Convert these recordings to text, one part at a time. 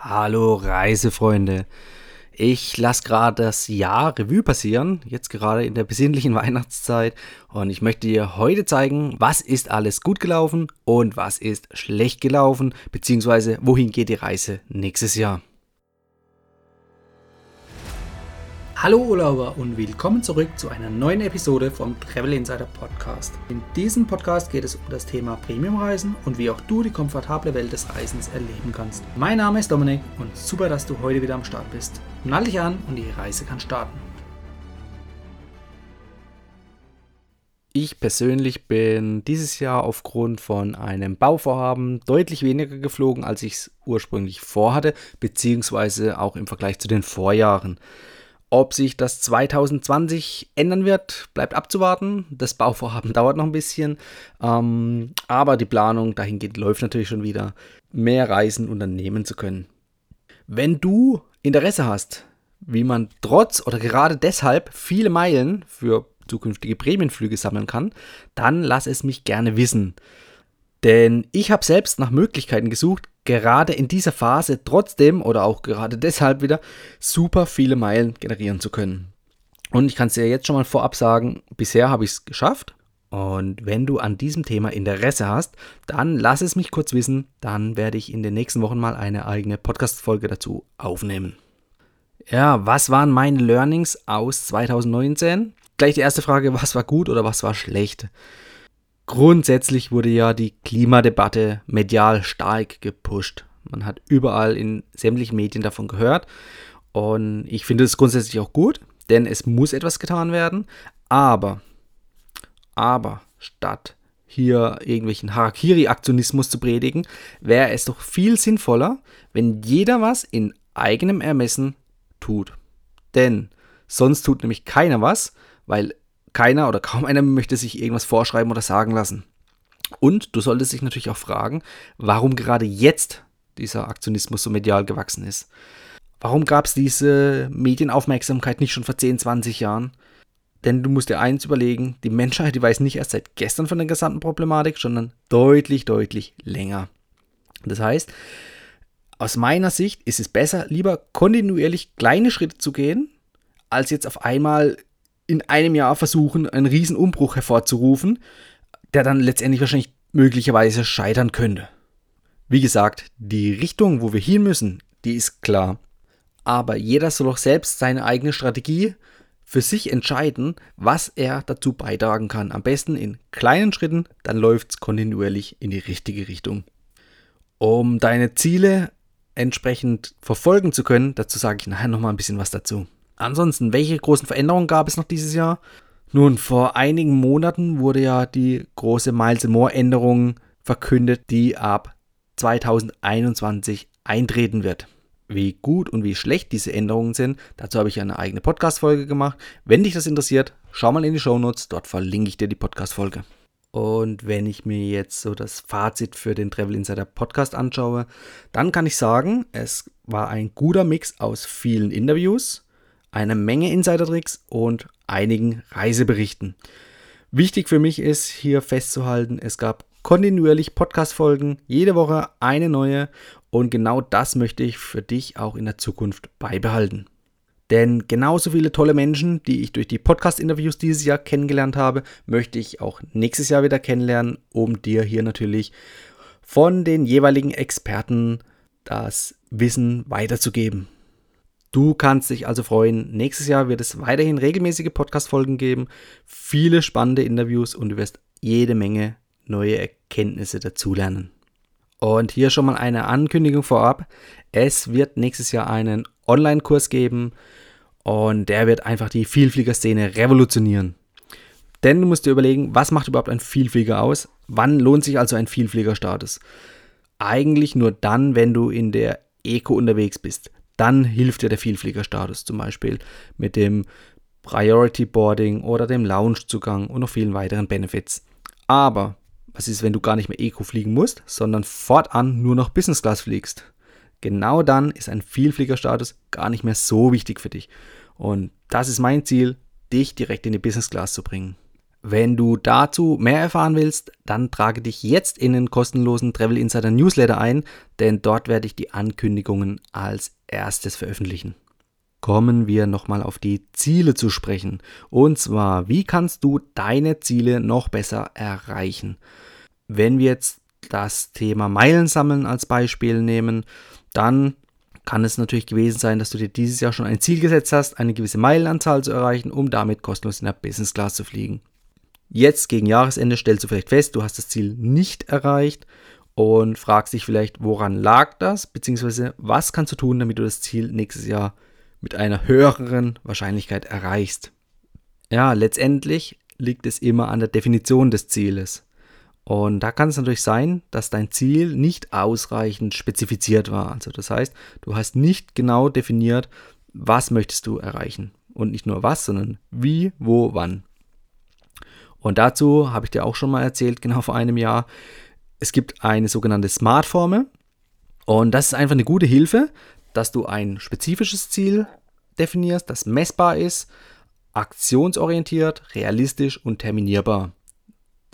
Hallo Reisefreunde. Ich lasse gerade das Jahr Revue passieren, jetzt gerade in der besinnlichen Weihnachtszeit. Und ich möchte dir heute zeigen, was ist alles gut gelaufen und was ist schlecht gelaufen, beziehungsweise wohin geht die Reise nächstes Jahr. Hallo Urlauber und willkommen zurück zu einer neuen Episode vom Travel Insider Podcast. In diesem Podcast geht es um das Thema Premiumreisen und wie auch du die komfortable Welt des Reisens erleben kannst. Mein Name ist Dominik und super, dass du heute wieder am Start bist. Nall dich an und die Reise kann starten. Ich persönlich bin dieses Jahr aufgrund von einem Bauvorhaben deutlich weniger geflogen, als ich es ursprünglich vorhatte, beziehungsweise auch im Vergleich zu den Vorjahren. Ob sich das 2020 ändern wird, bleibt abzuwarten. Das Bauvorhaben dauert noch ein bisschen, ähm, aber die Planung dahingehend läuft natürlich schon wieder, mehr Reisen unternehmen zu können. Wenn du Interesse hast, wie man trotz oder gerade deshalb viele Meilen für zukünftige Prämienflüge sammeln kann, dann lass es mich gerne wissen. Denn ich habe selbst nach Möglichkeiten gesucht, gerade in dieser Phase trotzdem oder auch gerade deshalb wieder super viele Meilen generieren zu können. Und ich kann es dir jetzt schon mal vorab sagen, bisher habe ich es geschafft. Und wenn du an diesem Thema Interesse hast, dann lass es mich kurz wissen. Dann werde ich in den nächsten Wochen mal eine eigene Podcast-Folge dazu aufnehmen. Ja, was waren meine Learnings aus 2019? Gleich die erste Frage, was war gut oder was war schlecht? Grundsätzlich wurde ja die Klimadebatte medial stark gepusht. Man hat überall in sämtlichen Medien davon gehört. Und ich finde es grundsätzlich auch gut, denn es muss etwas getan werden. Aber, aber statt hier irgendwelchen Harakiri-Aktionismus zu predigen, wäre es doch viel sinnvoller, wenn jeder was in eigenem Ermessen tut. Denn sonst tut nämlich keiner was, weil keiner oder kaum einer möchte sich irgendwas vorschreiben oder sagen lassen. Und du solltest dich natürlich auch fragen, warum gerade jetzt dieser Aktionismus so medial gewachsen ist. Warum gab es diese Medienaufmerksamkeit nicht schon vor 10, 20 Jahren? Denn du musst dir eins überlegen, die Menschheit, die weiß nicht erst seit gestern von der gesamten Problematik, sondern deutlich, deutlich länger. Das heißt, aus meiner Sicht ist es besser, lieber kontinuierlich kleine Schritte zu gehen, als jetzt auf einmal in einem Jahr versuchen, einen riesen Umbruch hervorzurufen, der dann letztendlich wahrscheinlich möglicherweise scheitern könnte. Wie gesagt, die Richtung, wo wir hin müssen, die ist klar. Aber jeder soll auch selbst seine eigene Strategie für sich entscheiden, was er dazu beitragen kann. Am besten in kleinen Schritten, dann läuft es kontinuierlich in die richtige Richtung. Um deine Ziele entsprechend verfolgen zu können, dazu sage ich nachher nochmal ein bisschen was dazu. Ansonsten, welche großen Veränderungen gab es noch dieses Jahr? Nun, vor einigen Monaten wurde ja die große Miles More Änderung verkündet, die ab 2021 eintreten wird. Wie gut und wie schlecht diese Änderungen sind, dazu habe ich eine eigene Podcast-Folge gemacht. Wenn dich das interessiert, schau mal in die Show Notes, dort verlinke ich dir die Podcast-Folge. Und wenn ich mir jetzt so das Fazit für den Travel Insider Podcast anschaue, dann kann ich sagen, es war ein guter Mix aus vielen Interviews, eine Menge Insider-Tricks und einigen Reiseberichten. Wichtig für mich ist hier festzuhalten, es gab kontinuierlich Podcast-Folgen, jede Woche eine neue und genau das möchte ich für dich auch in der Zukunft beibehalten. Denn genauso viele tolle Menschen, die ich durch die Podcast-Interviews dieses Jahr kennengelernt habe, möchte ich auch nächstes Jahr wieder kennenlernen, um dir hier natürlich von den jeweiligen Experten das Wissen weiterzugeben. Du kannst dich also freuen. Nächstes Jahr wird es weiterhin regelmäßige Podcast-Folgen geben, viele spannende Interviews und du wirst jede Menge neue Erkenntnisse dazulernen. Und hier schon mal eine Ankündigung vorab. Es wird nächstes Jahr einen Online-Kurs geben und der wird einfach die Vielflieger-Szene revolutionieren. Denn du musst dir überlegen, was macht überhaupt ein Vielflieger aus? Wann lohnt sich also ein Vielfliegerstatus? Eigentlich nur dann, wenn du in der Eco unterwegs bist dann hilft dir der Vielfliegerstatus zum Beispiel mit dem Priority Boarding oder dem Loungezugang und noch vielen weiteren Benefits. Aber was ist, wenn du gar nicht mehr Eco fliegen musst, sondern fortan nur noch Business Class fliegst? Genau dann ist ein Vielfliegerstatus gar nicht mehr so wichtig für dich. Und das ist mein Ziel, dich direkt in die Business Class zu bringen. Wenn du dazu mehr erfahren willst, dann trage dich jetzt in den kostenlosen Travel Insider Newsletter ein, denn dort werde ich die Ankündigungen als erstes veröffentlichen. Kommen wir nochmal auf die Ziele zu sprechen. Und zwar, wie kannst du deine Ziele noch besser erreichen? Wenn wir jetzt das Thema Meilen sammeln als Beispiel nehmen, dann kann es natürlich gewesen sein, dass du dir dieses Jahr schon ein Ziel gesetzt hast, eine gewisse Meilenanzahl zu erreichen, um damit kostenlos in der Business Class zu fliegen. Jetzt gegen Jahresende stellst du vielleicht fest, du hast das Ziel nicht erreicht und fragst dich vielleicht, woran lag das, beziehungsweise was kannst du tun, damit du das Ziel nächstes Jahr mit einer höheren Wahrscheinlichkeit erreichst. Ja, letztendlich liegt es immer an der Definition des Zieles. Und da kann es natürlich sein, dass dein Ziel nicht ausreichend spezifiziert war. Also das heißt, du hast nicht genau definiert, was möchtest du erreichen. Und nicht nur was, sondern wie, wo, wann. Und dazu habe ich dir auch schon mal erzählt, genau vor einem Jahr, es gibt eine sogenannte Smart-Formel. Und das ist einfach eine gute Hilfe, dass du ein spezifisches Ziel definierst, das messbar ist, aktionsorientiert, realistisch und terminierbar.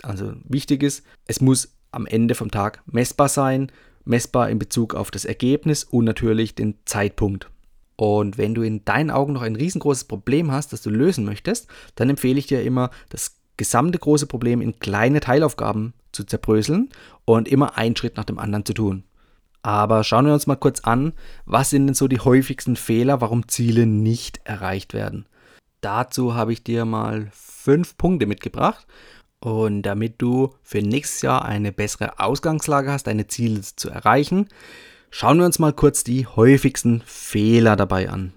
Also wichtig ist, es muss am Ende vom Tag messbar sein, messbar in Bezug auf das Ergebnis und natürlich den Zeitpunkt. Und wenn du in deinen Augen noch ein riesengroßes Problem hast, das du lösen möchtest, dann empfehle ich dir immer, das gesamte große Problem in kleine Teilaufgaben zu zerbröseln und immer einen Schritt nach dem anderen zu tun. Aber schauen wir uns mal kurz an, was sind denn so die häufigsten Fehler, warum Ziele nicht erreicht werden. Dazu habe ich dir mal fünf Punkte mitgebracht und damit du für nächstes Jahr eine bessere Ausgangslage hast, deine Ziele zu erreichen, schauen wir uns mal kurz die häufigsten Fehler dabei an.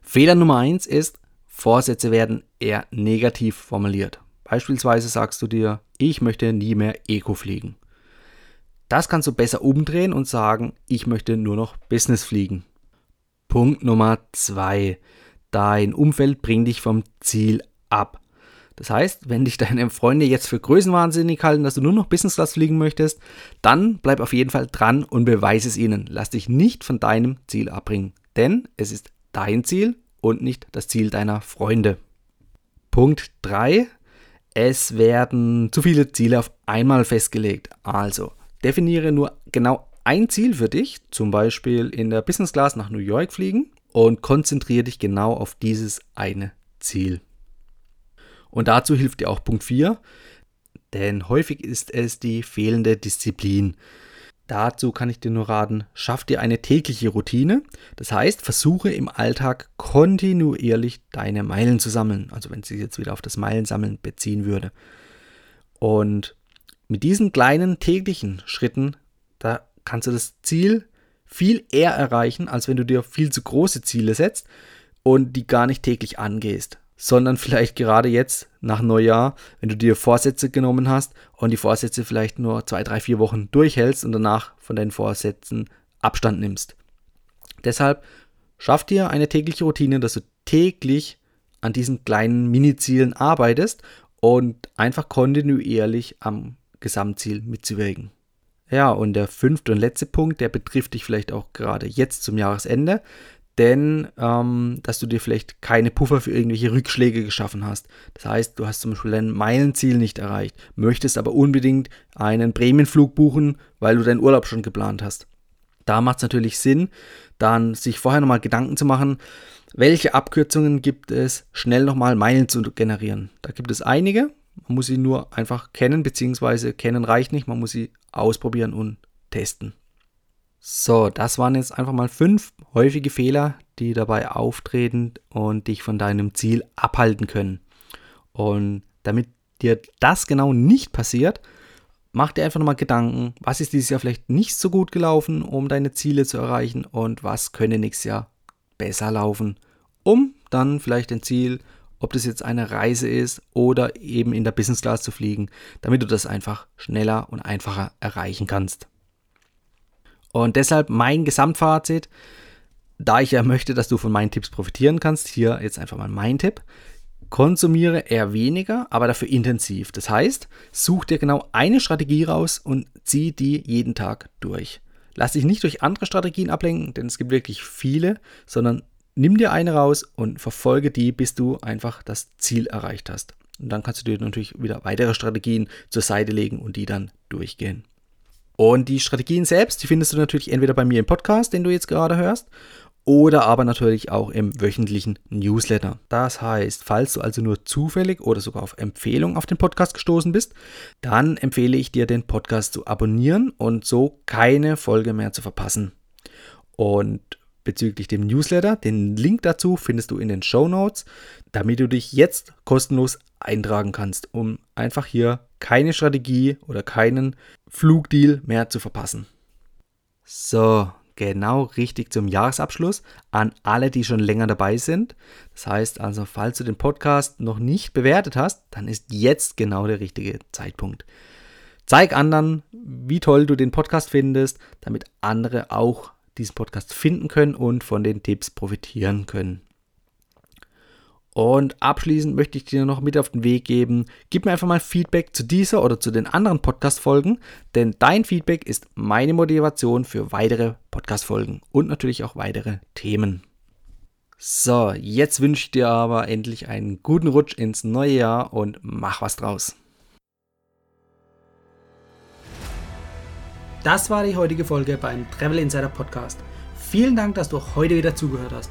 Fehler Nummer eins ist, Vorsätze werden eher negativ formuliert. Beispielsweise sagst du dir, ich möchte nie mehr Eco fliegen. Das kannst du besser umdrehen und sagen, ich möchte nur noch Business fliegen. Punkt Nummer zwei: Dein Umfeld bringt dich vom Ziel ab. Das heißt, wenn dich deine Freunde jetzt für größenwahnsinnig halten, dass du nur noch Business Class fliegen möchtest, dann bleib auf jeden Fall dran und beweise es ihnen. Lass dich nicht von deinem Ziel abbringen, denn es ist dein Ziel und nicht das Ziel deiner Freunde. Punkt 3. Es werden zu viele Ziele auf einmal festgelegt. Also definiere nur genau ein Ziel für dich, zum Beispiel in der Business Class nach New York fliegen und konzentriere dich genau auf dieses eine Ziel. Und dazu hilft dir auch Punkt 4, denn häufig ist es die fehlende Disziplin. Dazu kann ich dir nur raten, schaff dir eine tägliche Routine. Das heißt, versuche im Alltag kontinuierlich deine Meilen zu sammeln. Also wenn es sich jetzt wieder auf das Meilensammeln beziehen würde. Und mit diesen kleinen täglichen Schritten, da kannst du das Ziel viel eher erreichen, als wenn du dir viel zu große Ziele setzt und die gar nicht täglich angehst sondern vielleicht gerade jetzt nach Neujahr, wenn du dir Vorsätze genommen hast und die Vorsätze vielleicht nur zwei, drei, vier Wochen durchhältst und danach von deinen Vorsätzen Abstand nimmst. Deshalb schaff dir eine tägliche Routine, dass du täglich an diesen kleinen Mini-Zielen arbeitest und einfach kontinuierlich am Gesamtziel mitzuwirken. Ja, und der fünfte und letzte Punkt, der betrifft dich vielleicht auch gerade jetzt zum Jahresende denn ähm, dass du dir vielleicht keine Puffer für irgendwelche Rückschläge geschaffen hast. Das heißt, du hast zum Beispiel dein Meilenziel nicht erreicht, möchtest aber unbedingt einen Prämienflug buchen, weil du deinen Urlaub schon geplant hast. Da macht es natürlich Sinn, dann sich vorher nochmal Gedanken zu machen, welche Abkürzungen gibt es, schnell nochmal Meilen zu generieren. Da gibt es einige, man muss sie nur einfach kennen, beziehungsweise kennen reicht nicht, man muss sie ausprobieren und testen. So, das waren jetzt einfach mal fünf häufige Fehler, die dabei auftreten und dich von deinem Ziel abhalten können. Und damit dir das genau nicht passiert, mach dir einfach nochmal Gedanken, was ist dieses Jahr vielleicht nicht so gut gelaufen, um deine Ziele zu erreichen und was könnte nächstes Jahr besser laufen, um dann vielleicht ein Ziel, ob das jetzt eine Reise ist oder eben in der Business Class zu fliegen, damit du das einfach schneller und einfacher erreichen kannst. Und deshalb mein Gesamtfazit, da ich ja möchte, dass du von meinen Tipps profitieren kannst, hier jetzt einfach mal mein Tipp. Konsumiere eher weniger, aber dafür intensiv. Das heißt, such dir genau eine Strategie raus und zieh die jeden Tag durch. Lass dich nicht durch andere Strategien ablenken, denn es gibt wirklich viele, sondern nimm dir eine raus und verfolge die, bis du einfach das Ziel erreicht hast. Und dann kannst du dir natürlich wieder weitere Strategien zur Seite legen und die dann durchgehen. Und die Strategien selbst, die findest du natürlich entweder bei mir im Podcast, den du jetzt gerade hörst, oder aber natürlich auch im wöchentlichen Newsletter. Das heißt, falls du also nur zufällig oder sogar auf Empfehlung auf den Podcast gestoßen bist, dann empfehle ich dir, den Podcast zu abonnieren und so keine Folge mehr zu verpassen. Und bezüglich dem Newsletter, den Link dazu findest du in den Show Notes, damit du dich jetzt kostenlos eintragen kannst, um einfach hier keine Strategie oder keinen Flugdeal mehr zu verpassen. So, genau richtig zum Jahresabschluss an alle, die schon länger dabei sind. Das heißt also, falls du den Podcast noch nicht bewertet hast, dann ist jetzt genau der richtige Zeitpunkt. Zeig anderen, wie toll du den Podcast findest, damit andere auch diesen Podcast finden können und von den Tipps profitieren können. Und abschließend möchte ich dir noch mit auf den Weg geben, gib mir einfach mal Feedback zu dieser oder zu den anderen Podcast-Folgen, denn dein Feedback ist meine Motivation für weitere Podcast-Folgen und natürlich auch weitere Themen. So, jetzt wünsche ich dir aber endlich einen guten Rutsch ins neue Jahr und mach was draus. Das war die heutige Folge beim Travel Insider Podcast. Vielen Dank, dass du heute wieder zugehört hast.